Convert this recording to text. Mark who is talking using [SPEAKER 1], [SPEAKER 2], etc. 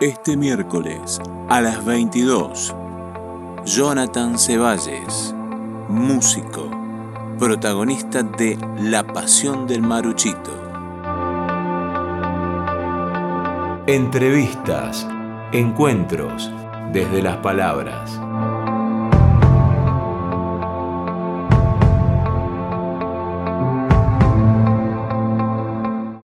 [SPEAKER 1] Este miércoles a las 22, Jonathan Ceballes, músico, protagonista de La Pasión del Maruchito.
[SPEAKER 2] Entrevistas, encuentros desde las palabras.